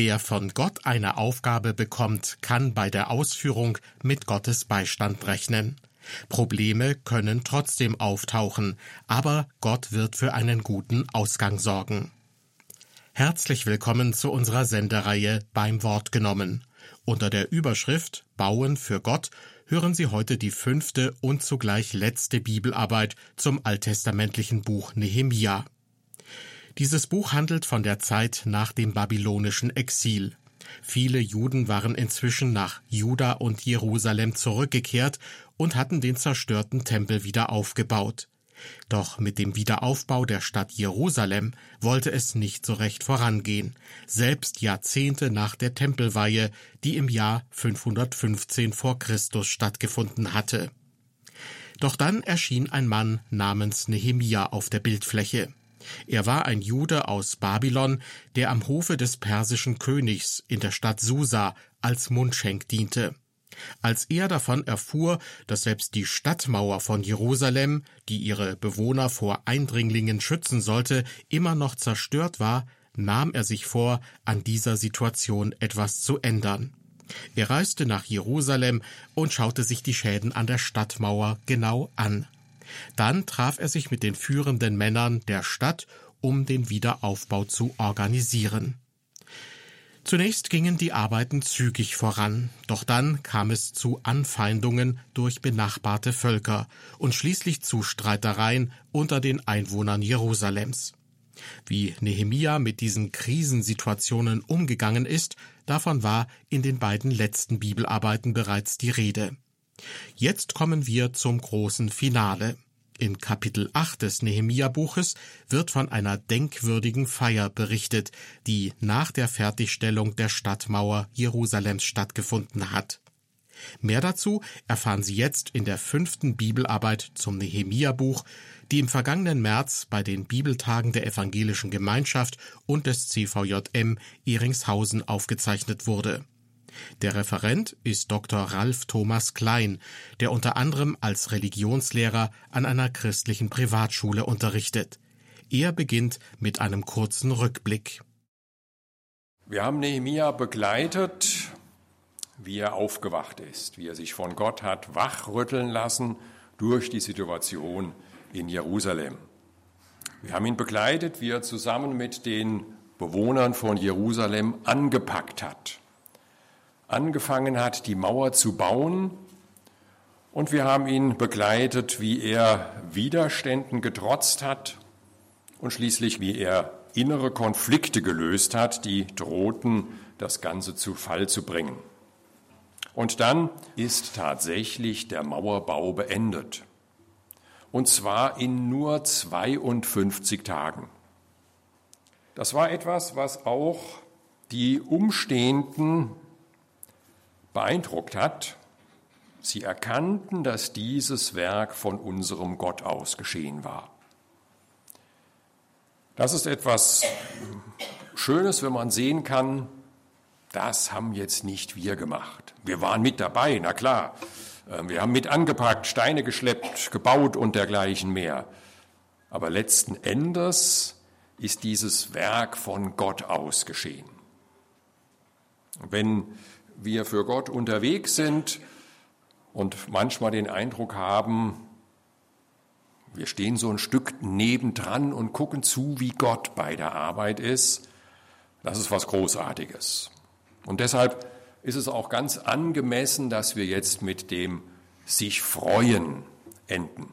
Wer von Gott eine Aufgabe bekommt, kann bei der Ausführung mit Gottes Beistand rechnen. Probleme können trotzdem auftauchen, aber Gott wird für einen guten Ausgang sorgen. Herzlich willkommen zu unserer Sendereihe beim Wort genommen. Unter der Überschrift Bauen für Gott hören Sie heute die fünfte und zugleich letzte Bibelarbeit zum alttestamentlichen Buch Nehemia. Dieses Buch handelt von der Zeit nach dem babylonischen Exil. Viele Juden waren inzwischen nach Juda und Jerusalem zurückgekehrt und hatten den zerstörten Tempel wieder aufgebaut. Doch mit dem Wiederaufbau der Stadt Jerusalem wollte es nicht so recht vorangehen, selbst Jahrzehnte nach der Tempelweihe, die im Jahr 515 vor Christus stattgefunden hatte. Doch dann erschien ein Mann namens Nehemia auf der Bildfläche. Er war ein Jude aus Babylon, der am Hofe des persischen Königs in der Stadt Susa als Mundschenk diente. Als er davon erfuhr, dass selbst die Stadtmauer von Jerusalem, die ihre Bewohner vor Eindringlingen schützen sollte, immer noch zerstört war, nahm er sich vor, an dieser Situation etwas zu ändern. Er reiste nach Jerusalem und schaute sich die Schäden an der Stadtmauer genau an. Dann traf er sich mit den führenden Männern der Stadt, um den Wiederaufbau zu organisieren. Zunächst gingen die Arbeiten zügig voran, doch dann kam es zu Anfeindungen durch benachbarte Völker und schließlich zu Streitereien unter den Einwohnern Jerusalems. Wie Nehemia mit diesen Krisensituationen umgegangen ist, davon war in den beiden letzten Bibelarbeiten bereits die Rede. Jetzt kommen wir zum großen Finale. In Kapitel 8 des Nehemia-Buches wird von einer denkwürdigen Feier berichtet, die nach der Fertigstellung der Stadtmauer Jerusalems stattgefunden hat. Mehr dazu erfahren Sie jetzt in der fünften Bibelarbeit zum Nehemia-Buch, die im vergangenen März bei den Bibeltagen der Evangelischen Gemeinschaft und des CVJM Ehringshausen aufgezeichnet wurde. Der Referent ist Dr. Ralf Thomas Klein, der unter anderem als Religionslehrer an einer christlichen Privatschule unterrichtet. Er beginnt mit einem kurzen Rückblick. Wir haben Nehemia begleitet, wie er aufgewacht ist, wie er sich von Gott hat wachrütteln lassen durch die Situation in Jerusalem. Wir haben ihn begleitet, wie er zusammen mit den Bewohnern von Jerusalem angepackt hat angefangen hat, die Mauer zu bauen. Und wir haben ihn begleitet, wie er Widerständen getrotzt hat und schließlich, wie er innere Konflikte gelöst hat, die drohten, das Ganze zu Fall zu bringen. Und dann ist tatsächlich der Mauerbau beendet. Und zwar in nur 52 Tagen. Das war etwas, was auch die Umstehenden beeindruckt hat. Sie erkannten, dass dieses Werk von unserem Gott aus geschehen war. Das ist etwas Schönes, wenn man sehen kann, das haben jetzt nicht wir gemacht. Wir waren mit dabei, na klar. Ähm, wir haben mit angepackt, Steine geschleppt, gebaut und dergleichen mehr. Aber letzten Endes ist dieses Werk von Gott aus geschehen. Wenn wir für Gott unterwegs sind und manchmal den Eindruck haben, wir stehen so ein Stück nebendran und gucken zu, wie Gott bei der Arbeit ist. Das ist was Großartiges. Und deshalb ist es auch ganz angemessen, dass wir jetzt mit dem sich freuen enden.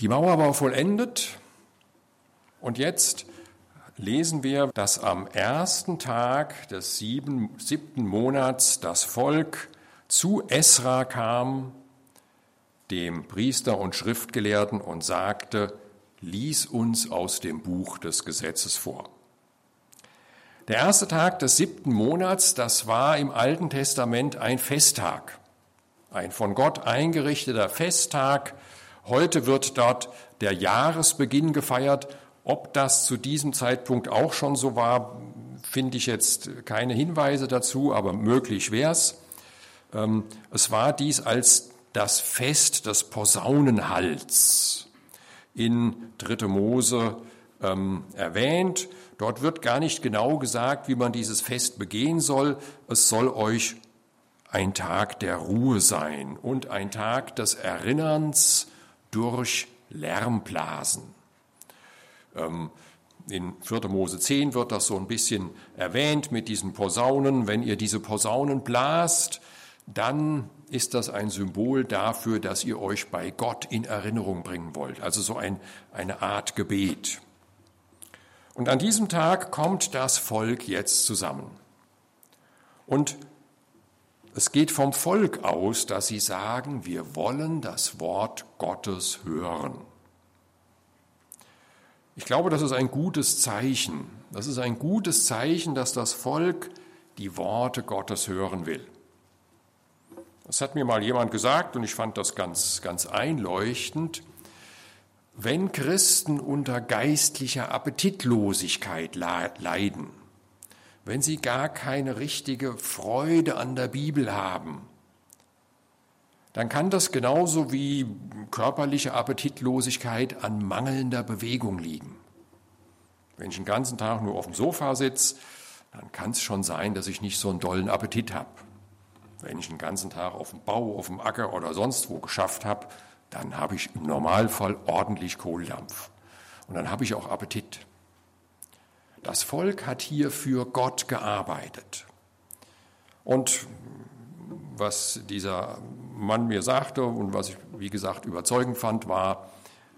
Die Mauer war vollendet und jetzt lesen wir, dass am ersten Tag des sieben, siebten Monats das Volk zu Esra kam, dem Priester und Schriftgelehrten, und sagte, lies uns aus dem Buch des Gesetzes vor. Der erste Tag des siebten Monats, das war im Alten Testament ein Festtag, ein von Gott eingerichteter Festtag. Heute wird dort der Jahresbeginn gefeiert ob das zu diesem Zeitpunkt auch schon so war, finde ich jetzt keine Hinweise dazu, aber möglich wäre es. Ähm, es war dies als das Fest des Posaunenhals in 3. Mose ähm, erwähnt. Dort wird gar nicht genau gesagt, wie man dieses Fest begehen soll. Es soll euch ein Tag der Ruhe sein und ein Tag des Erinnerns durch Lärmblasen. Ähm, in 4. Mose 10 wird das so ein bisschen erwähnt mit diesen Posaunen. Wenn ihr diese Posaunen blast, dann ist das ein Symbol dafür, dass ihr euch bei Gott in Erinnerung bringen wollt. Also so ein, eine Art Gebet. Und an diesem Tag kommt das Volk jetzt zusammen. Und es geht vom Volk aus, dass sie sagen, wir wollen das Wort Gottes hören. Ich glaube, das ist ein gutes Zeichen. Das ist ein gutes Zeichen, dass das Volk die Worte Gottes hören will. Das hat mir mal jemand gesagt und ich fand das ganz, ganz einleuchtend. Wenn Christen unter geistlicher Appetitlosigkeit leiden, wenn sie gar keine richtige Freude an der Bibel haben, dann kann das genauso wie körperliche Appetitlosigkeit an mangelnder Bewegung liegen. Wenn ich den ganzen Tag nur auf dem Sofa sitze, dann kann es schon sein, dass ich nicht so einen dollen Appetit habe. Wenn ich den ganzen Tag auf dem Bau, auf dem Acker oder sonst wo geschafft habe, dann habe ich im Normalfall ordentlich Kohldampf. Und dann habe ich auch Appetit. Das Volk hat hier für Gott gearbeitet. Und was dieser Mann mir sagte und was ich, wie gesagt, überzeugend fand, war,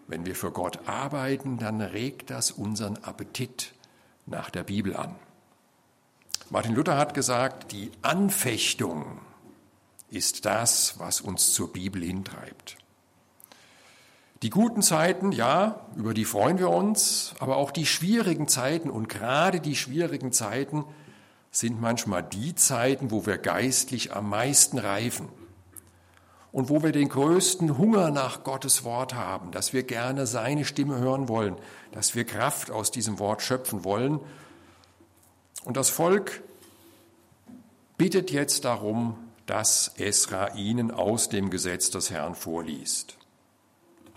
wenn wir für Gott arbeiten, dann regt das unseren Appetit nach der Bibel an. Martin Luther hat gesagt, die Anfechtung ist das, was uns zur Bibel hintreibt. Die guten Zeiten, ja, über die freuen wir uns, aber auch die schwierigen Zeiten und gerade die schwierigen Zeiten sind manchmal die Zeiten, wo wir geistlich am meisten reifen und wo wir den größten Hunger nach Gottes Wort haben, dass wir gerne seine Stimme hören wollen, dass wir Kraft aus diesem Wort schöpfen wollen. Und das Volk bittet jetzt darum, dass Esra ihnen aus dem Gesetz des Herrn vorliest.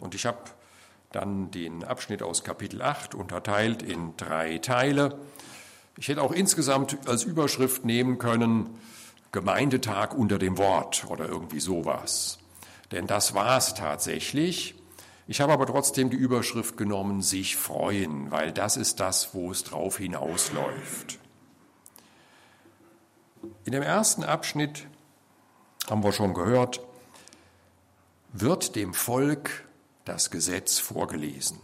Und ich habe dann den Abschnitt aus Kapitel 8 unterteilt in drei Teile. Ich hätte auch insgesamt als Überschrift nehmen können, Gemeindetag unter dem Wort oder irgendwie sowas. Denn das war es tatsächlich. Ich habe aber trotzdem die Überschrift genommen, sich freuen, weil das ist das, wo es drauf hinausläuft. In dem ersten Abschnitt haben wir schon gehört, wird dem Volk das Gesetz vorgelesen.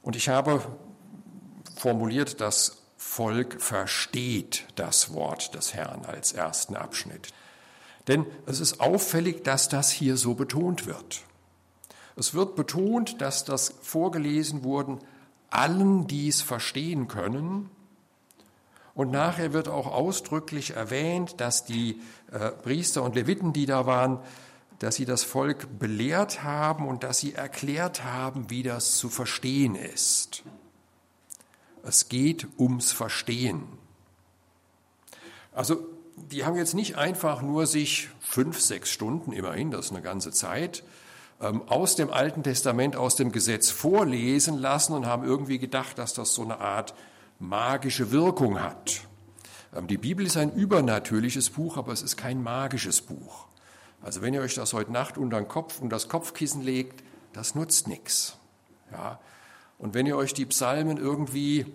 Und ich habe formuliert, das Volk versteht das Wort des Herrn als ersten Abschnitt. Denn es ist auffällig, dass das hier so betont wird. Es wird betont, dass das vorgelesen wurden allen, die es verstehen können. Und nachher wird auch ausdrücklich erwähnt, dass die äh, Priester und Leviten, die da waren, dass sie das Volk belehrt haben und dass sie erklärt haben, wie das zu verstehen ist. Es geht ums Verstehen. Also die haben jetzt nicht einfach nur sich fünf, sechs Stunden, immerhin, das ist eine ganze Zeit, ähm, aus dem Alten Testament, aus dem Gesetz vorlesen lassen und haben irgendwie gedacht, dass das so eine Art magische Wirkung hat. Ähm, die Bibel ist ein übernatürliches Buch, aber es ist kein magisches Buch. Also wenn ihr euch das heute Nacht unter den Kopf und das Kopfkissen legt, das nutzt nichts. Ja. Und wenn ihr euch die Psalmen irgendwie,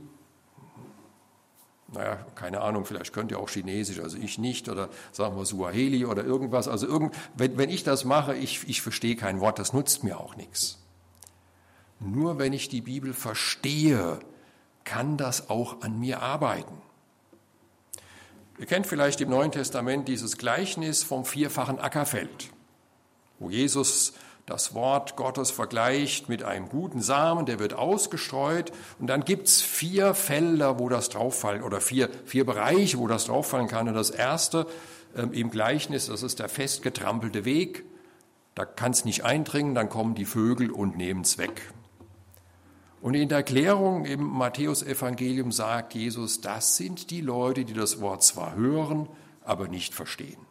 naja, keine Ahnung, vielleicht könnt ihr auch Chinesisch, also ich nicht, oder sagen wir Suaheli oder irgendwas, also irgend, wenn, wenn ich das mache, ich, ich verstehe kein Wort, das nutzt mir auch nichts. Nur wenn ich die Bibel verstehe, kann das auch an mir arbeiten. Ihr kennt vielleicht im Neuen Testament dieses Gleichnis vom vierfachen Ackerfeld, wo Jesus das Wort Gottes vergleicht mit einem guten Samen, der wird ausgestreut und dann gibt's vier Felder, wo das drauffallen oder vier, vier Bereiche, wo das drauffallen kann. Und das erste ähm, im Gleichnis, das ist der festgetrampelte Weg. Da kann's nicht eindringen, dann kommen die Vögel und nehmen's weg. Und in der Erklärung im Matthäusevangelium sagt Jesus, das sind die Leute, die das Wort zwar hören, aber nicht verstehen.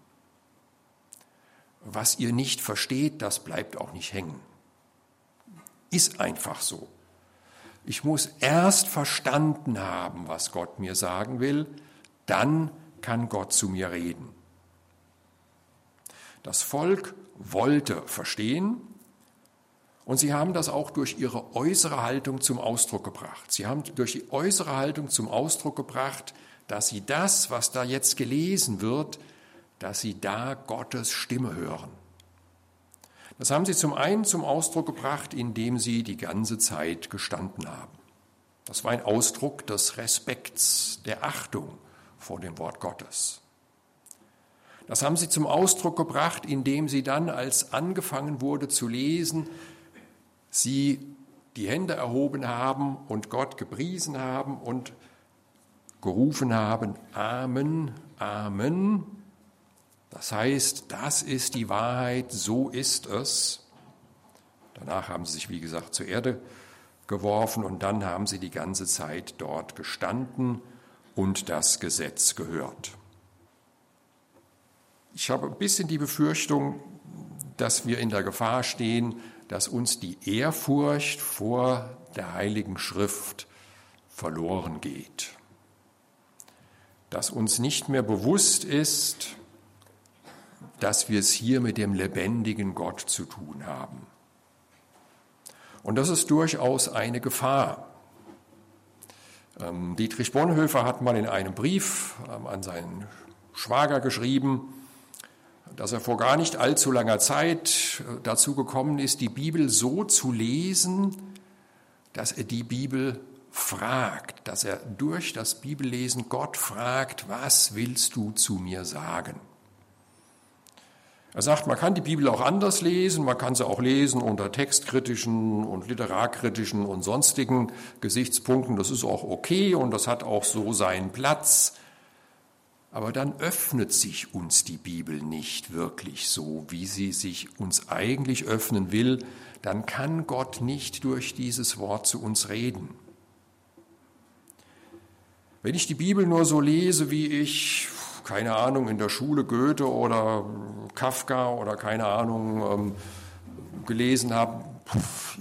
Was ihr nicht versteht, das bleibt auch nicht hängen. Ist einfach so. Ich muss erst verstanden haben, was Gott mir sagen will, dann kann Gott zu mir reden. Das Volk wollte verstehen und sie haben das auch durch ihre äußere Haltung zum Ausdruck gebracht. Sie haben durch die äußere Haltung zum Ausdruck gebracht, dass sie das, was da jetzt gelesen wird, dass sie da Gottes Stimme hören. Das haben sie zum einen zum Ausdruck gebracht, indem sie die ganze Zeit gestanden haben. Das war ein Ausdruck des Respekts, der Achtung vor dem Wort Gottes. Das haben sie zum Ausdruck gebracht, indem sie dann, als angefangen wurde zu lesen, sie die Hände erhoben haben und Gott gepriesen haben und gerufen haben, Amen, Amen, das heißt, das ist die Wahrheit, so ist es. Danach haben sie sich, wie gesagt, zur Erde geworfen und dann haben sie die ganze Zeit dort gestanden und das Gesetz gehört. Ich habe ein bisschen die Befürchtung, dass wir in der Gefahr stehen, dass uns die Ehrfurcht vor der Heiligen Schrift verloren geht. Dass uns nicht mehr bewusst ist, dass wir es hier mit dem lebendigen Gott zu tun haben. Und das ist durchaus eine Gefahr. Ähm, Dietrich Bonhoeffer hat mal in einem Brief ähm, an seinen Schwager geschrieben, dass er vor gar nicht allzu langer Zeit äh, dazu gekommen ist, die Bibel so zu lesen, dass er die Bibel fragt, dass er durch das Bibellesen Gott fragt, was willst du zu mir sagen? Er sagt, man kann die Bibel auch anders lesen, man kann sie auch lesen unter textkritischen und literarkritischen und sonstigen Gesichtspunkten. Das ist auch okay und das hat auch so seinen Platz. Aber dann öffnet sich uns die Bibel nicht wirklich so, wie sie sich uns eigentlich öffnen will. Dann kann Gott nicht durch dieses Wort zu uns reden. Wenn ich die Bibel nur so lese, wie ich keine Ahnung, in der Schule Goethe oder Kafka oder keine Ahnung ähm, gelesen habe,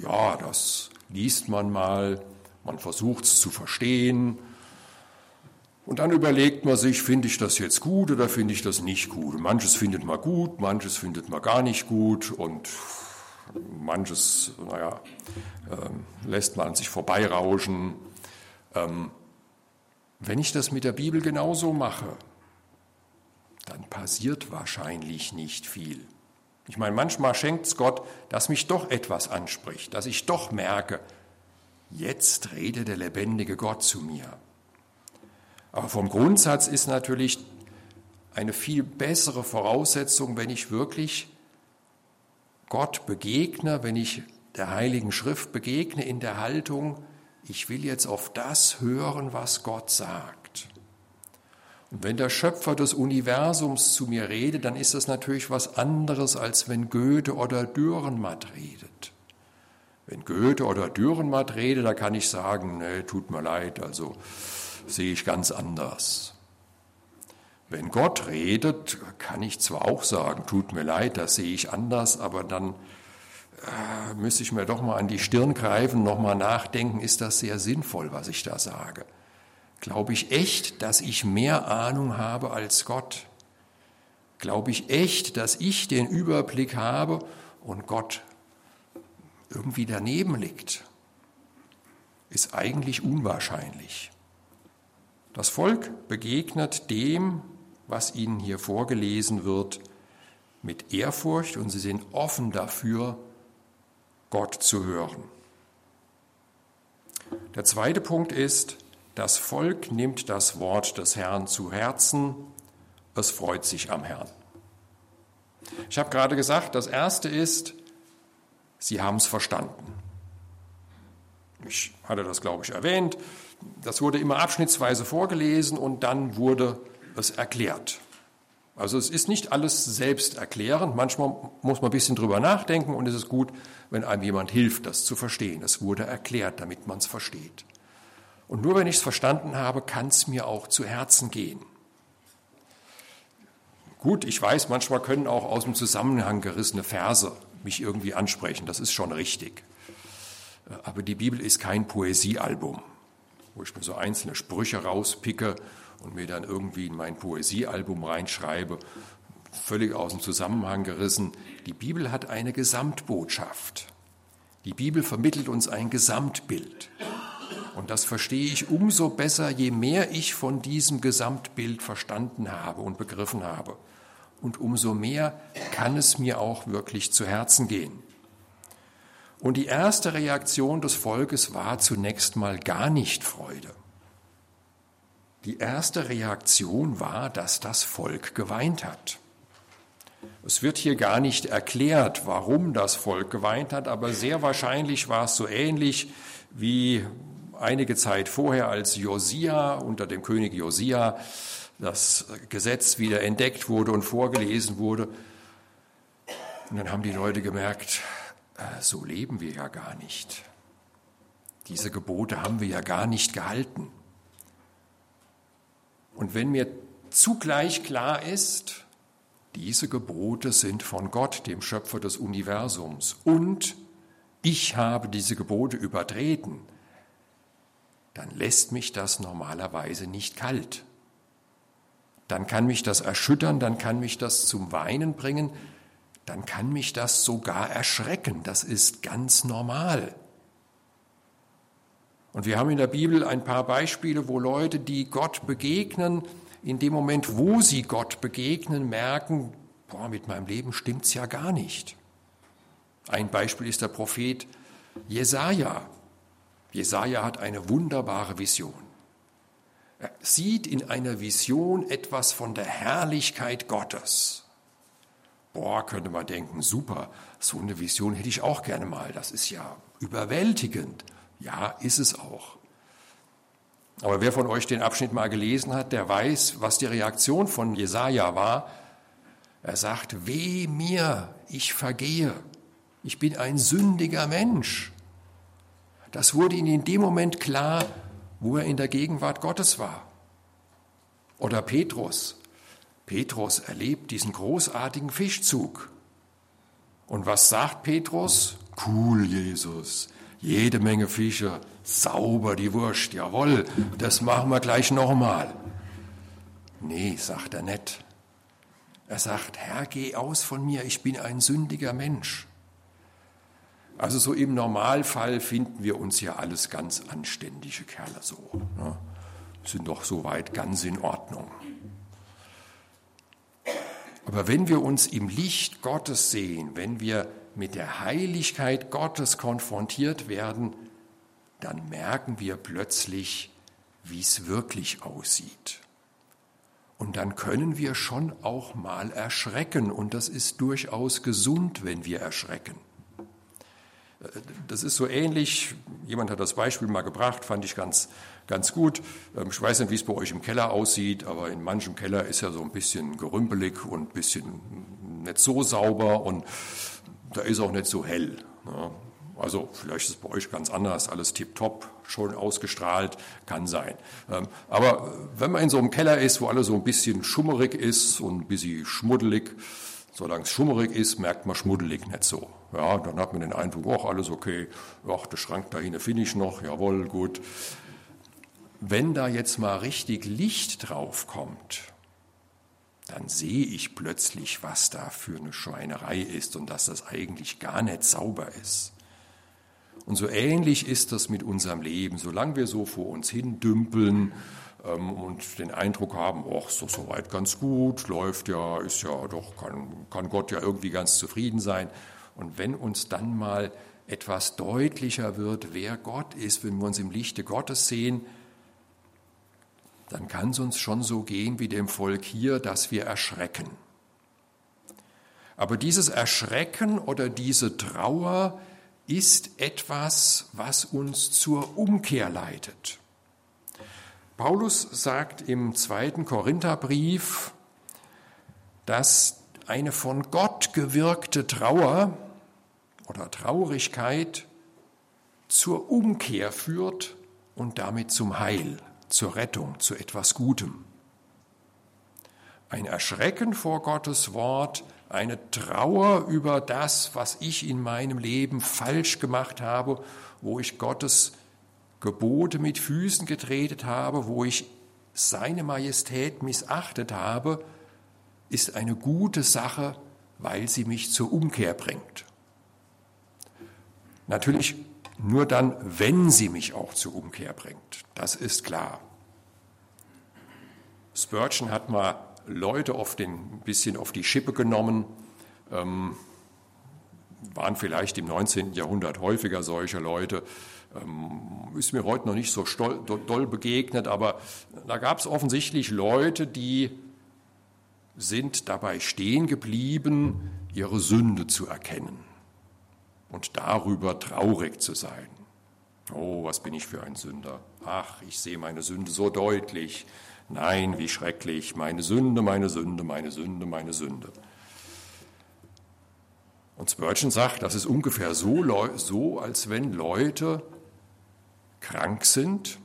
ja, das liest man mal, man versucht es zu verstehen. Und dann überlegt man sich, finde ich das jetzt gut oder finde ich das nicht gut? Manches findet man gut, manches findet man gar nicht gut und manches, naja, äh, lässt man an sich vorbeirauschen. Ähm, wenn ich das mit der Bibel genauso mache, dann passiert wahrscheinlich nicht viel. Ich meine, manchmal schenkt es Gott, dass mich doch etwas anspricht, dass ich doch merke, jetzt redet der lebendige Gott zu mir. Aber vom Grundsatz ist natürlich eine viel bessere Voraussetzung, wenn ich wirklich Gott begegne, wenn ich der Heiligen Schrift begegne in der Haltung, ich will jetzt auf das hören, was Gott sagt. Wenn der Schöpfer des Universums zu mir redet, dann ist das natürlich was anderes, als wenn Goethe oder Dürrenmatt redet. Wenn Goethe oder Dürrenmatt redet, da kann ich sagen, nee, tut mir leid, also sehe ich ganz anders. Wenn Gott redet, kann ich zwar auch sagen, tut mir leid, das sehe ich anders, aber dann äh, müsste ich mir doch mal an die Stirn greifen, noch mal nachdenken, ist das sehr sinnvoll, was ich da sage. Glaube ich echt, dass ich mehr Ahnung habe als Gott? Glaube ich echt, dass ich den Überblick habe und Gott irgendwie daneben liegt? Ist eigentlich unwahrscheinlich. Das Volk begegnet dem, was ihnen hier vorgelesen wird, mit Ehrfurcht und sie sind offen dafür, Gott zu hören. Der zweite Punkt ist, das Volk nimmt das Wort des Herrn zu Herzen, es freut sich am Herrn. Ich habe gerade gesagt, das Erste ist, sie haben es verstanden. Ich hatte das, glaube ich, erwähnt. Das wurde immer abschnittsweise vorgelesen und dann wurde es erklärt. Also es ist nicht alles selbsterklärend. Manchmal muss man ein bisschen drüber nachdenken und es ist gut, wenn einem jemand hilft, das zu verstehen. Es wurde erklärt, damit man es versteht. Und nur wenn ich es verstanden habe, kann es mir auch zu Herzen gehen. Gut, ich weiß, manchmal können auch aus dem Zusammenhang gerissene Verse mich irgendwie ansprechen. Das ist schon richtig. Aber die Bibel ist kein Poesiealbum, wo ich mir so einzelne Sprüche rauspicke und mir dann irgendwie in mein Poesiealbum reinschreibe, völlig aus dem Zusammenhang gerissen. Die Bibel hat eine Gesamtbotschaft. Die Bibel vermittelt uns ein Gesamtbild. Und das verstehe ich umso besser, je mehr ich von diesem Gesamtbild verstanden habe und begriffen habe. Und umso mehr kann es mir auch wirklich zu Herzen gehen. Und die erste Reaktion des Volkes war zunächst mal gar nicht Freude. Die erste Reaktion war, dass das Volk geweint hat. Es wird hier gar nicht erklärt, warum das Volk geweint hat, aber sehr wahrscheinlich war es so ähnlich wie einige Zeit vorher, als Josia unter dem König Josia das Gesetz wieder entdeckt wurde und vorgelesen wurde. Und dann haben die Leute gemerkt, äh, so leben wir ja gar nicht. Diese Gebote haben wir ja gar nicht gehalten. Und wenn mir zugleich klar ist, diese Gebote sind von Gott, dem Schöpfer des Universums, und ich habe diese Gebote übertreten, dann lässt mich das normalerweise nicht kalt. Dann kann mich das erschüttern, dann kann mich das zum Weinen bringen, dann kann mich das sogar erschrecken. Das ist ganz normal. Und wir haben in der Bibel ein paar Beispiele, wo Leute, die Gott begegnen, in dem Moment, wo sie Gott begegnen, merken, boah, mit meinem Leben stimmt's ja gar nicht. Ein Beispiel ist der Prophet Jesaja. Jesaja hat eine wunderbare Vision. Er sieht in einer Vision etwas von der Herrlichkeit Gottes. Boah, könnte man denken, super, so eine Vision hätte ich auch gerne mal. Das ist ja überwältigend. Ja, ist es auch. Aber wer von euch den Abschnitt mal gelesen hat, der weiß, was die Reaktion von Jesaja war. Er sagt, weh mir, ich vergehe. Ich bin ein sündiger Mensch. Das wurde ihm in dem Moment klar, wo er in der Gegenwart Gottes war. Oder Petrus. Petrus erlebt diesen großartigen Fischzug. Und was sagt Petrus? Cool, Jesus. Jede Menge Fische, sauber die Wurst, jawohl, das machen wir gleich nochmal. Nee, sagt er nicht. Er sagt, Herr, geh aus von mir, ich bin ein sündiger Mensch. Also so im Normalfall finden wir uns ja alles ganz anständige Kerle so. Ne? Sind doch soweit ganz in Ordnung. Aber wenn wir uns im Licht Gottes sehen, wenn wir mit der Heiligkeit Gottes konfrontiert werden, dann merken wir plötzlich, wie es wirklich aussieht. Und dann können wir schon auch mal erschrecken. Und das ist durchaus gesund, wenn wir erschrecken. Das ist so ähnlich, jemand hat das Beispiel mal gebracht, fand ich ganz, ganz gut. Ähm, ich weiß nicht, wie es bei euch im Keller aussieht, aber in manchem Keller ist ja so ein bisschen gerümpelig und ein bisschen nicht so sauber und da ist auch nicht so hell. Also vielleicht ist es bei euch ganz anders, alles tiptop, schon ausgestrahlt, kann sein. Ähm, aber wenn man in so einem Keller ist, wo alles so ein bisschen schummerig ist und ein bisschen schmuddelig, solange es schummerig ist, merkt man schmuddelig nicht so. Ja, dann hat man den Eindruck, ach, alles okay, ach, der Schrank da finde ich noch, jawohl, gut. Wenn da jetzt mal richtig Licht drauf kommt, dann sehe ich plötzlich, was da für eine Schweinerei ist und dass das eigentlich gar nicht sauber ist. Und so ähnlich ist das mit unserem Leben. Solange wir so vor uns hin dümpeln und den Eindruck haben, ach, doch soweit ganz gut, läuft ja, ist ja doch, kann, kann Gott ja irgendwie ganz zufrieden sein. Und wenn uns dann mal etwas deutlicher wird, wer Gott ist, wenn wir uns im Lichte Gottes sehen, dann kann es uns schon so gehen wie dem Volk hier, dass wir erschrecken. Aber dieses Erschrecken oder diese Trauer ist etwas, was uns zur Umkehr leitet. Paulus sagt im zweiten Korintherbrief, dass eine von Gott gewirkte Trauer oder Traurigkeit zur Umkehr führt und damit zum Heil zur Rettung, zu etwas Gutem. ein Erschrecken vor Gottes Wort, eine Trauer über das, was ich in meinem Leben falsch gemacht habe, wo ich Gottes Gebote mit Füßen getretet habe, wo ich seine Majestät missachtet habe, ist eine gute Sache, weil sie mich zur Umkehr bringt. Natürlich nur dann, wenn sie mich auch zur Umkehr bringt. Das ist klar. Spurgeon hat mal Leute oft ein bisschen auf die Schippe genommen, ähm, waren vielleicht im 19. Jahrhundert häufiger solche Leute, ist mir heute noch nicht so stol, doll begegnet, aber da gab es offensichtlich Leute, die sind dabei stehen geblieben, ihre Sünde zu erkennen und darüber traurig zu sein. Oh, was bin ich für ein Sünder. Ach, ich sehe meine Sünde so deutlich. Nein, wie schrecklich. Meine Sünde, meine Sünde, meine Sünde, meine Sünde. Und Spurgeon sagt, das ist ungefähr so, so als wenn Leute krank sind.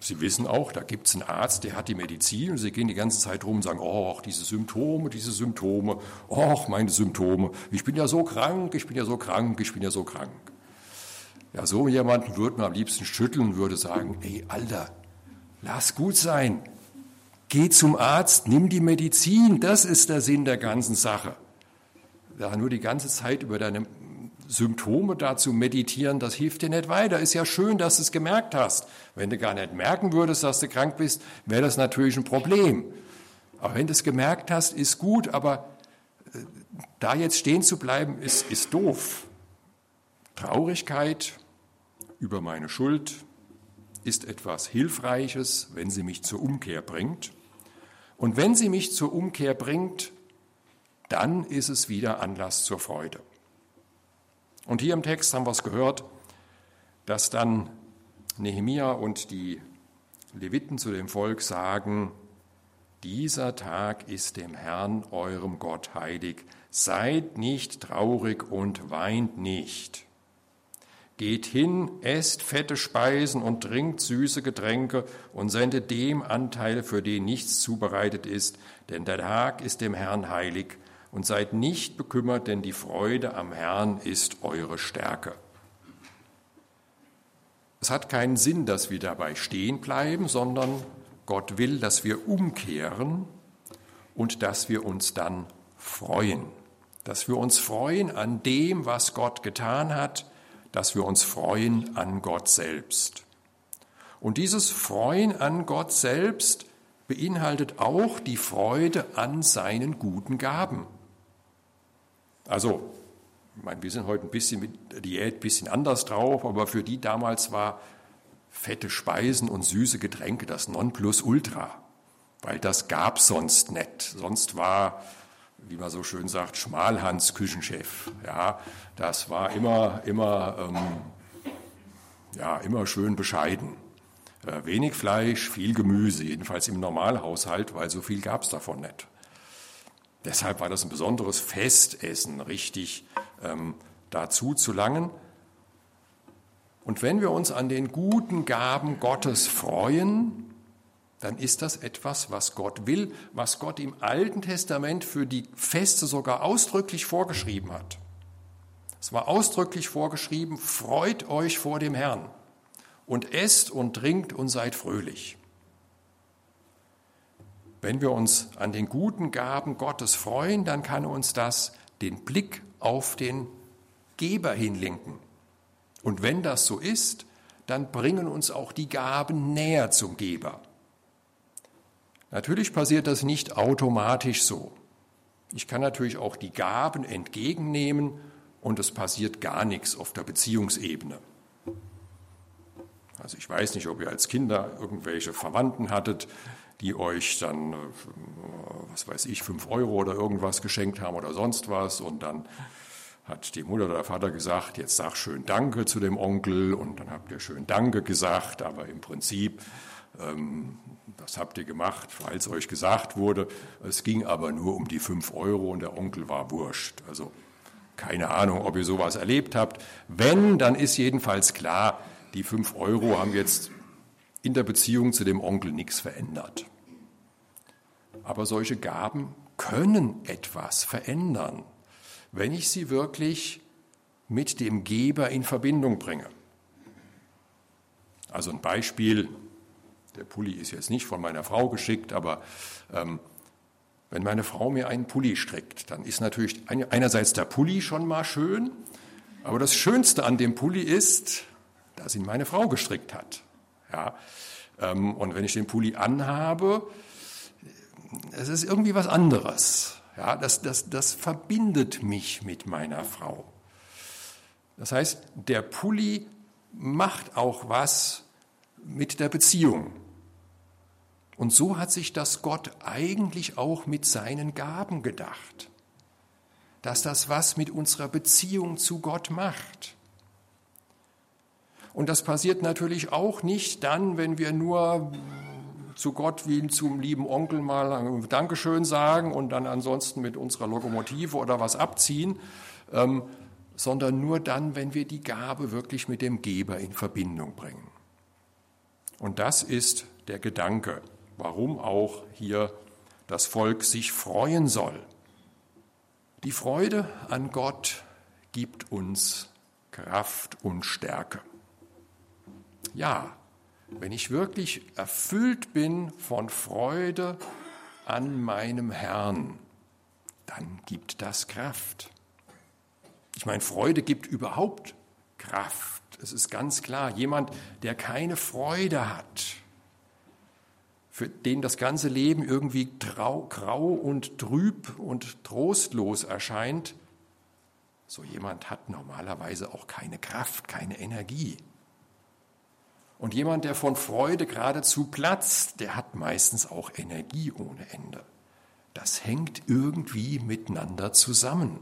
Sie wissen auch, da gibt es einen Arzt, der hat die Medizin und sie gehen die ganze Zeit rum und sagen, oh, diese Symptome, diese Symptome, oh, meine Symptome, ich bin ja so krank, ich bin ja so krank, ich bin ja so krank. Ja, so jemanden würde man am liebsten schütteln und würde sagen, ey, Alter, lass gut sein, geh zum Arzt, nimm die Medizin, das ist der Sinn der ganzen Sache. Ja, nur die ganze Zeit über deine Symptome dazu meditieren, das hilft dir nicht weiter. Ist ja schön, dass du es gemerkt hast. Wenn du gar nicht merken würdest, dass du krank bist, wäre das natürlich ein Problem. Aber wenn du es gemerkt hast, ist gut, aber äh, da jetzt stehen zu bleiben, ist, ist doof. Traurigkeit über meine Schuld ist etwas Hilfreiches, wenn sie mich zur Umkehr bringt. Und wenn sie mich zur Umkehr bringt, dann ist es wieder Anlass zur Freude. Und hier im Text haben wir es gehört, dass dann Nehemia und die Leviten zu dem Volk sagen, dieser Tag ist dem Herrn, eurem Gott, heilig. Seid nicht traurig und weint nicht. Geht hin, esst fette Speisen und trinkt süße Getränke und sendet dem Anteil, für den nichts zubereitet ist, denn der Tag ist dem Herrn heilig und seid nicht bekümmert, denn die Freude am Herrn ist eure Stärke. Es hat keinen Sinn, dass wir dabei stehen bleiben, sondern Gott will, dass wir umkehren und dass wir uns dann freuen. Dass wir uns freuen an dem, was Gott getan hat, dass wir uns freuen an Gott selbst. Und dieses Freuen an Gott selbst beinhaltet auch die Freude an seinen guten Gaben. Also, ich meine, wir sind heute ein bisschen mit Diät ein bisschen anders drauf, aber für die damals war fette Speisen und süße Getränke das Nonplusultra, weil das gab sonst nicht. Sonst war, wie man so schön sagt, Schmalhans Küchenchef. Ja, das war immer, immer, ähm, ja, immer schön bescheiden. Äh, wenig Fleisch, viel Gemüse, jedenfalls im Normalhaushalt, weil so viel gab es davon nicht. Deshalb war das ein besonderes Festessen, richtig ähm, dazu zu langen. Und wenn wir uns an den guten Gaben Gottes freuen, dann ist das etwas, was Gott will, was Gott im Alten Testament für die Feste sogar ausdrücklich vorgeschrieben hat. Es war ausdrücklich vorgeschrieben, freut euch vor dem Herrn und esst und trinkt und seid fröhlich. Wenn wir uns an den guten Gaben Gottes freuen, dann kann uns das den Blick auf den Geber hinlenken. Und wenn das so ist, dann bringen uns auch die Gaben näher zum Geber. Natürlich passiert das nicht automatisch so. Ich kann natürlich auch die Gaben entgegennehmen und es passiert gar nichts auf der Beziehungsebene. Also ich weiß nicht, ob ihr als Kinder irgendwelche Verwandten hattet, die euch dann, äh, was weiß ich, fünf Euro oder irgendwas geschenkt haben oder sonst was. Und dann hat die Mutter oder der Vater gesagt, jetzt sag schön Danke zu dem Onkel. Und dann habt ihr schön Danke gesagt. Aber im Prinzip, ähm, das habt ihr gemacht, weil es euch gesagt wurde. Es ging aber nur um die fünf Euro und der Onkel war wurscht. Also keine Ahnung, ob ihr sowas erlebt habt. Wenn, dann ist jedenfalls klar, die fünf Euro haben jetzt in der Beziehung zu dem Onkel nichts verändert. Aber solche Gaben können etwas verändern, wenn ich sie wirklich mit dem Geber in Verbindung bringe. Also ein Beispiel, der Pulli ist jetzt nicht von meiner Frau geschickt, aber ähm, wenn meine Frau mir einen Pulli strickt, dann ist natürlich einerseits der Pulli schon mal schön, aber das Schönste an dem Pulli ist, dass ihn meine Frau gestrickt hat. Ja, ähm, und wenn ich den Pulli anhabe, es ist irgendwie was anderes. Ja, das, das, das verbindet mich mit meiner Frau. Das heißt, der Pulli macht auch was mit der Beziehung. Und so hat sich das Gott eigentlich auch mit seinen Gaben gedacht, dass das was mit unserer Beziehung zu Gott macht. Und das passiert natürlich auch nicht dann, wenn wir nur zu Gott wie zum lieben Onkel mal Dankeschön sagen und dann ansonsten mit unserer Lokomotive oder was abziehen, ähm, sondern nur dann, wenn wir die Gabe wirklich mit dem Geber in Verbindung bringen. Und das ist der Gedanke, warum auch hier das Volk sich freuen soll. Die Freude an Gott gibt uns Kraft und Stärke. Ja, wenn ich wirklich erfüllt bin von Freude an meinem Herrn, dann gibt das Kraft. Ich meine, Freude gibt überhaupt Kraft. Es ist ganz klar, jemand, der keine Freude hat, für den das ganze Leben irgendwie trau, grau und trüb und trostlos erscheint, so jemand hat normalerweise auch keine Kraft, keine Energie. Und jemand, der von Freude geradezu platzt, der hat meistens auch Energie ohne Ende. Das hängt irgendwie miteinander zusammen.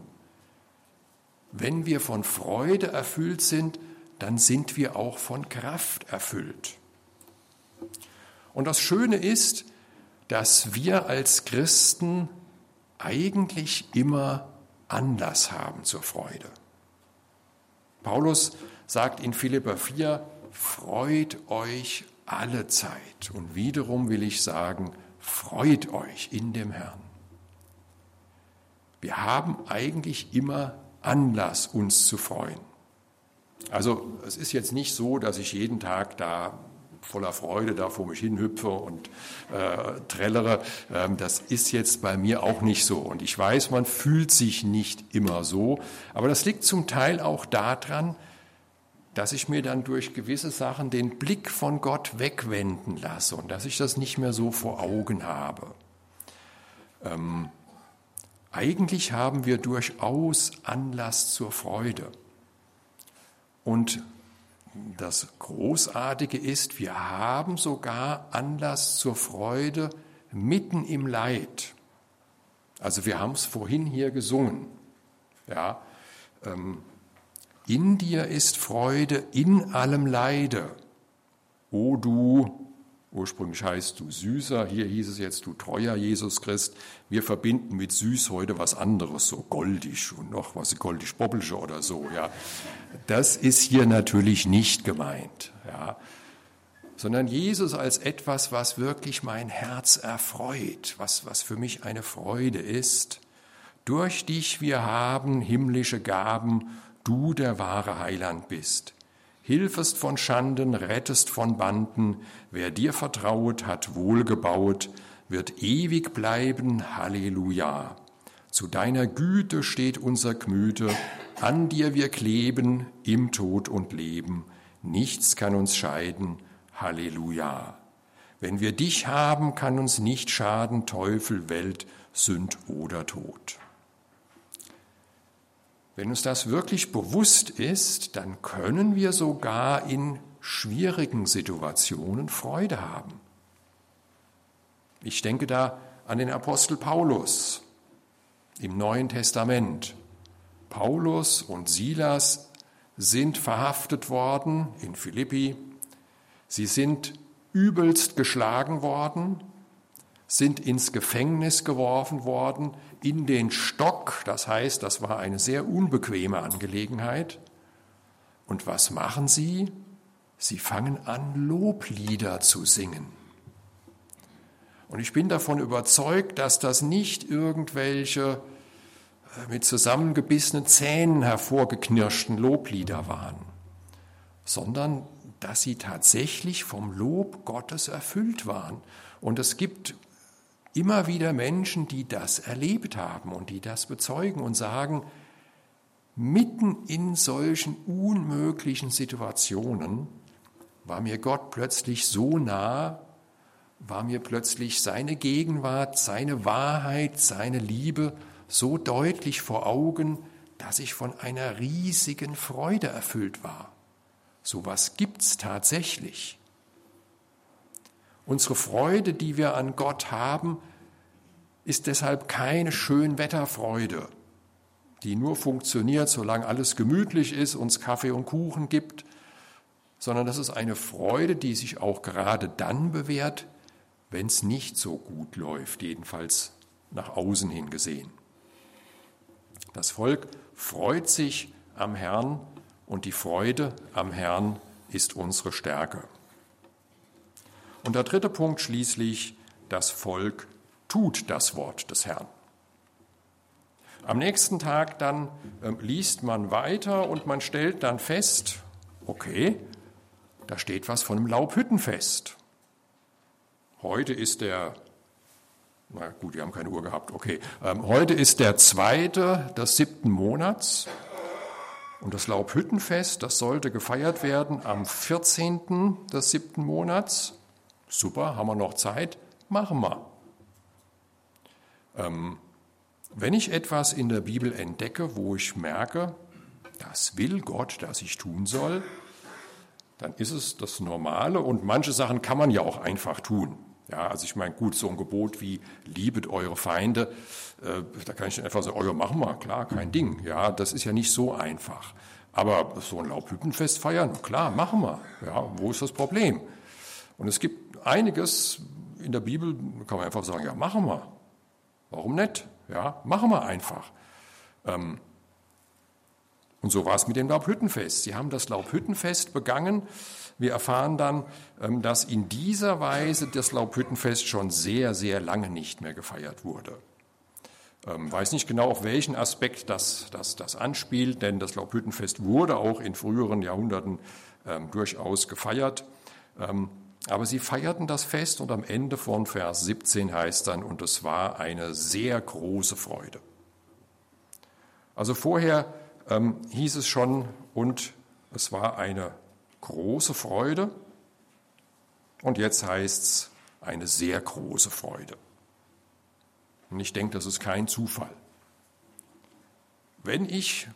Wenn wir von Freude erfüllt sind, dann sind wir auch von Kraft erfüllt. Und das Schöne ist, dass wir als Christen eigentlich immer Anlass haben zur Freude. Paulus sagt in Philippa 4, freut euch alle Zeit. Und wiederum will ich sagen, freut euch in dem Herrn. Wir haben eigentlich immer Anlass, uns zu freuen. Also es ist jetzt nicht so, dass ich jeden Tag da voller Freude da vor mich hinhüpfe und äh, trällere. Ähm, das ist jetzt bei mir auch nicht so. Und ich weiß, man fühlt sich nicht immer so. Aber das liegt zum Teil auch daran, dass ich mir dann durch gewisse Sachen den Blick von Gott wegwenden lasse und dass ich das nicht mehr so vor Augen habe. Ähm, eigentlich haben wir durchaus Anlass zur Freude. Und das Großartige ist, wir haben sogar Anlass zur Freude mitten im Leid. Also wir haben es vorhin hier gesungen. Ja, ähm, in dir ist Freude in allem Leide. O du Ursprünglich heißt du süßer, hier hieß es jetzt du treuer Jesus Christ. Wir verbinden mit süß heute was anderes, so goldig und noch was goldig bobbelsche oder so, ja. Das ist hier natürlich nicht gemeint, ja. Sondern Jesus als etwas, was wirklich mein Herz erfreut, was, was für mich eine Freude ist. Durch dich wir haben himmlische Gaben, du der wahre Heiland bist hilfest von Schanden, rettest von Banden, wer dir vertrauet, hat wohlgebaut, wird ewig bleiben, Halleluja. Zu deiner Güte steht unser Gmüte, an dir wir kleben, im Tod und Leben, nichts kann uns scheiden, Halleluja. Wenn wir dich haben, kann uns nicht schaden, Teufel, Welt, Sünd oder Tod. Wenn uns das wirklich bewusst ist, dann können wir sogar in schwierigen Situationen Freude haben. Ich denke da an den Apostel Paulus im Neuen Testament. Paulus und Silas sind verhaftet worden in Philippi. Sie sind übelst geschlagen worden, sind ins Gefängnis geworfen worden, in den Stock. Das heißt, das war eine sehr unbequeme Angelegenheit. Und was machen sie? Sie fangen an, Loblieder zu singen. Und ich bin davon überzeugt, dass das nicht irgendwelche äh, mit zusammengebissenen Zähnen hervorgeknirschten Loblieder waren, sondern dass sie tatsächlich vom Lob Gottes erfüllt waren. Und es gibt immer wieder Menschen, die das erlebt haben und die das bezeugen und sagen, mitten in solchen unmöglichen Situationen war mir Gott plötzlich so nah, war mir plötzlich seine Gegenwart, seine Wahrheit, seine Liebe so deutlich vor Augen, dass ich von einer riesigen Freude erfüllt war. So was gibt's tatsächlich. Unsere Freude, die wir an Gott haben, ist deshalb keine Schönwetterfreude, die nur funktioniert, solange alles gemütlich ist, uns Kaffee und Kuchen gibt, sondern das ist eine Freude, die sich auch gerade dann bewährt, wenn es nicht so gut läuft, jedenfalls nach außen hin gesehen. Das Volk freut sich am Herrn und die Freude am Herrn ist unsere Stärke. Und der dritte Punkt schließlich, das Volk tut das Wort des Herrn. Am nächsten Tag dann äh, liest man weiter und man stellt dann fest, okay, da steht was von einem Laubhüttenfest. Heute ist der, na gut, die haben keine Uhr gehabt, okay, ähm, heute ist der zweite des siebten Monats und das Laubhüttenfest, das sollte gefeiert werden am 14. des siebten Monats. Super, haben wir noch Zeit? Machen wir. Ähm, wenn ich etwas in der Bibel entdecke, wo ich merke, das will Gott, dass ich tun soll, dann ist es das Normale und manche Sachen kann man ja auch einfach tun. Ja, also ich meine, gut, so ein Gebot wie liebet eure Feinde, äh, da kann ich einfach sagen, oh ja, machen wir, klar, kein Ding. Ja, das ist ja nicht so einfach. Aber so ein Laubhüttenfest feiern, klar, machen wir. Ja, wo ist das Problem? Und es gibt einiges in der Bibel, kann man einfach sagen, ja, machen wir. Warum nicht? Ja, machen wir einfach. Ähm, und so war es mit dem Laubhüttenfest. Sie haben das Laubhüttenfest begangen. Wir erfahren dann, ähm, dass in dieser Weise das Laubhüttenfest schon sehr, sehr lange nicht mehr gefeiert wurde. Ähm, weiß nicht genau, auf welchen Aspekt das, das, das anspielt, denn das Laubhüttenfest wurde auch in früheren Jahrhunderten ähm, durchaus gefeiert. Aber sie feierten das Fest und am Ende von Vers 17 heißt dann, und es war eine sehr große Freude. Also vorher ähm, hieß es schon, und es war eine große Freude. Und jetzt heißt es eine sehr große Freude. Und ich denke, das ist kein Zufall. Wenn ich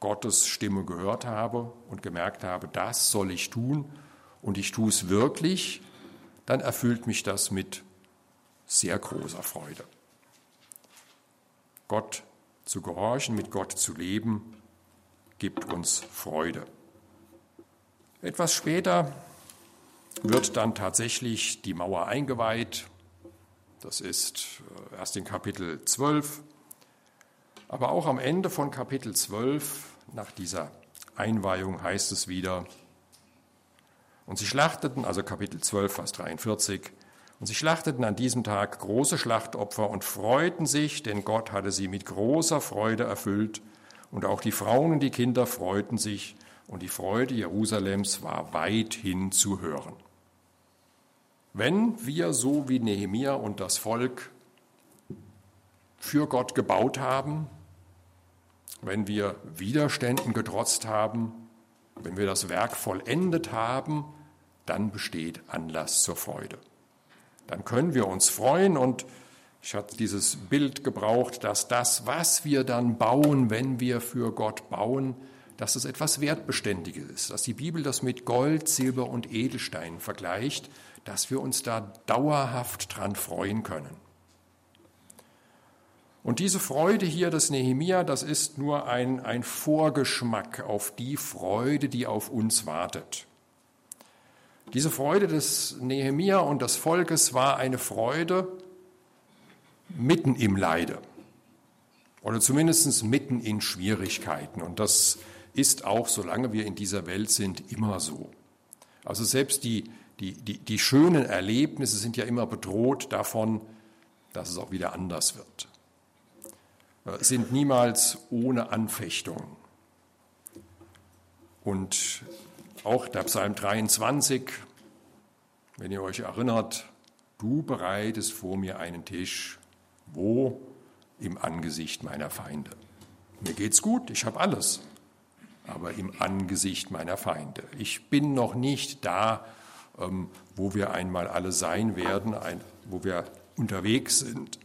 Gottes Stimme gehört habe und gemerkt habe, das soll ich tun, und ich tue es wirklich, dann erfüllt mich das mit sehr großer Freude. Gott zu gehorchen, mit Gott zu leben, gibt uns Freude. Etwas später wird dann tatsächlich die Mauer eingeweiht. Das ist äh, erst in Kapitel 12. Aber auch am Ende von Kapitel 12, nach dieser Einweihung, heißt es wieder, und sie schlachteten, also Kapitel 12, Vers 43, und sie schlachteten an diesem Tag große Schlachtopfer und freuten sich, denn Gott hatte sie mit großer Freude erfüllt. Und auch die Frauen und die Kinder freuten sich, und die Freude Jerusalems war weithin zu hören. Wenn wir so wie Nehemia und das Volk für Gott gebaut haben, wenn wir Widerständen getrotzt haben, wenn wir das Werk vollendet haben, dann besteht Anlass zur Freude. Dann können wir uns freuen und ich hatte dieses Bild gebraucht, dass das, was wir dann bauen, wenn wir für Gott bauen, dass es etwas Wertbeständiges ist, dass die Bibel das mit Gold, Silber und Edelsteinen vergleicht, dass wir uns da dauerhaft dran freuen können. Und diese Freude hier des Nehemia, das ist nur ein, ein Vorgeschmack auf die Freude, die auf uns wartet. Diese Freude des Nehemia und des Volkes war eine Freude mitten im Leide oder zumindest mitten in Schwierigkeiten. Und das ist auch, solange wir in dieser Welt sind, immer so. Also selbst die, die, die, die schönen Erlebnisse sind ja immer bedroht davon, dass es auch wieder anders wird. Äh, sind niemals ohne Anfechtung. Und auch der Psalm 23, wenn ihr euch erinnert, du bereitest vor mir einen Tisch, wo? Im Angesicht meiner Feinde. Mir geht's gut, ich habe alles, aber im Angesicht meiner Feinde. Ich bin noch nicht da, ähm, wo wir einmal alle sein werden, wo wir unterwegs sind.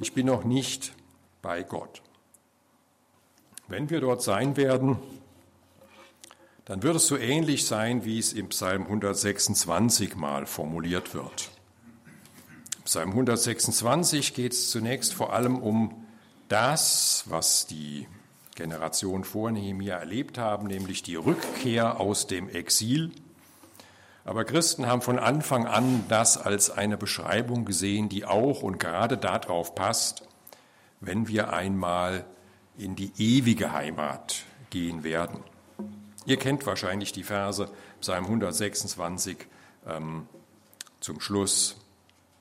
Ich bin noch nicht bei Gott. Wenn wir dort sein werden, dann wird es so ähnlich sein, wie es im Psalm 126 mal formuliert wird. Im Psalm 126 geht es zunächst vor allem um das, was die Generation vor Nehemia erlebt haben, nämlich die Rückkehr aus dem Exil. Aber Christen haben von Anfang an das als eine Beschreibung gesehen, die auch und gerade darauf passt, wenn wir einmal in die ewige Heimat gehen werden. Ihr kennt wahrscheinlich die Verse Psalm 126 ähm, zum Schluss,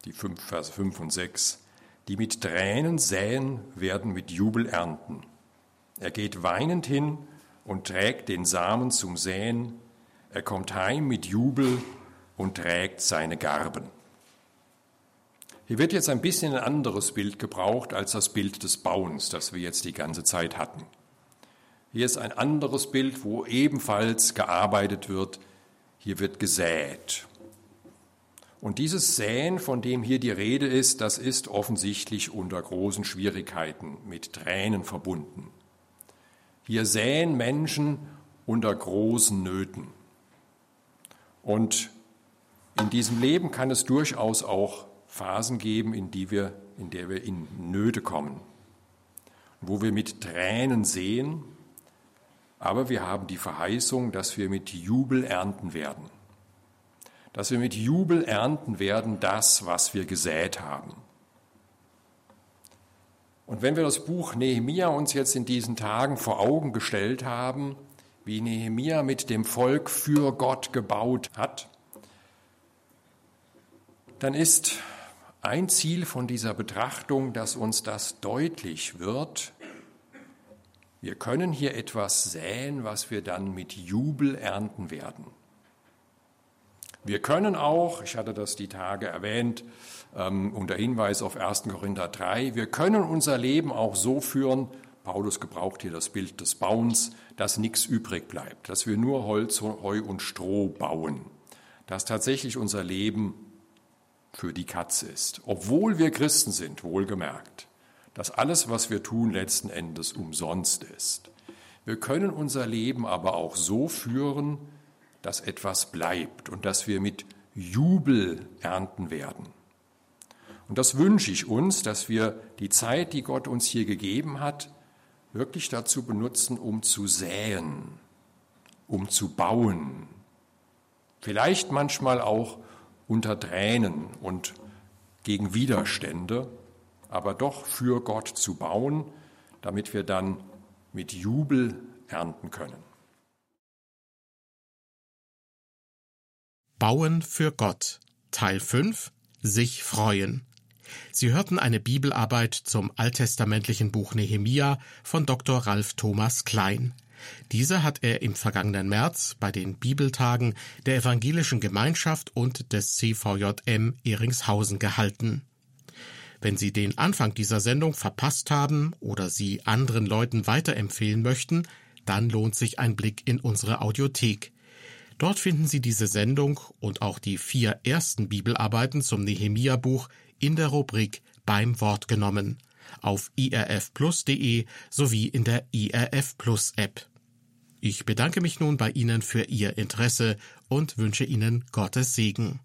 die fünf, Verse 5 und 6. Die mit Tränen säen, werden mit Jubel ernten. Er geht weinend hin und trägt den Samen zum Säen. Er kommt heim mit Jubel und trägt seine Garben. Hier wird jetzt ein bisschen ein anderes Bild gebraucht als das Bild des Bauens, das wir jetzt die ganze Zeit hatten. Hier ist ein anderes Bild, wo ebenfalls gearbeitet wird. Hier wird gesät. Und dieses Säen, von dem hier die Rede ist, das ist offensichtlich unter großen Schwierigkeiten mit Tränen verbunden. Hier säen Menschen unter großen Nöten. Und in diesem Leben kann es durchaus auch Phasen geben, in, die wir, in der wir in Nöte kommen, wo wir mit Tränen sehen aber wir haben die Verheißung, dass wir mit Jubel ernten werden. Dass wir mit Jubel ernten werden das, was wir gesät haben. Und wenn wir das Buch Nehemia uns jetzt in diesen Tagen vor Augen gestellt haben, wie Nehemia mit dem Volk für Gott gebaut hat, dann ist ein Ziel von dieser Betrachtung, dass uns das deutlich wird, wir können hier etwas säen, was wir dann mit Jubel ernten werden. Wir können auch, ich hatte das die Tage erwähnt, ähm, unter Hinweis auf 1. Korinther 3, wir können unser Leben auch so führen, Paulus gebraucht hier das Bild des Bauens, dass nichts übrig bleibt, dass wir nur Holz, Heu und Stroh bauen, dass tatsächlich unser Leben für die Katze ist, obwohl wir Christen sind, wohlgemerkt dass alles, was wir tun, letzten Endes umsonst ist. Wir können unser Leben aber auch so führen, dass etwas bleibt und dass wir mit Jubel ernten werden. Und das wünsche ich uns, dass wir die Zeit, die Gott uns hier gegeben hat, wirklich dazu benutzen, um zu säen, um zu bauen. Vielleicht manchmal auch unter Tränen und gegen Widerstände, aber doch für Gott zu bauen, damit wir dann mit Jubel ernten können. Bauen für Gott Teil 5 Sich freuen. Sie hörten eine Bibelarbeit zum alttestamentlichen Buch Nehemia von Dr. Ralf Thomas Klein. Diese hat er im vergangenen März bei den Bibeltagen der Evangelischen Gemeinschaft und des CVJM Eringshausen gehalten. Wenn Sie den Anfang dieser Sendung verpasst haben oder sie anderen Leuten weiterempfehlen möchten, dann lohnt sich ein Blick in unsere Audiothek. Dort finden Sie diese Sendung und auch die vier ersten Bibelarbeiten zum Nehemia-Buch in der Rubrik Beim Wort genommen auf irfplus.de sowie in der IRF Plus App. Ich bedanke mich nun bei Ihnen für Ihr Interesse und wünsche Ihnen Gottes Segen.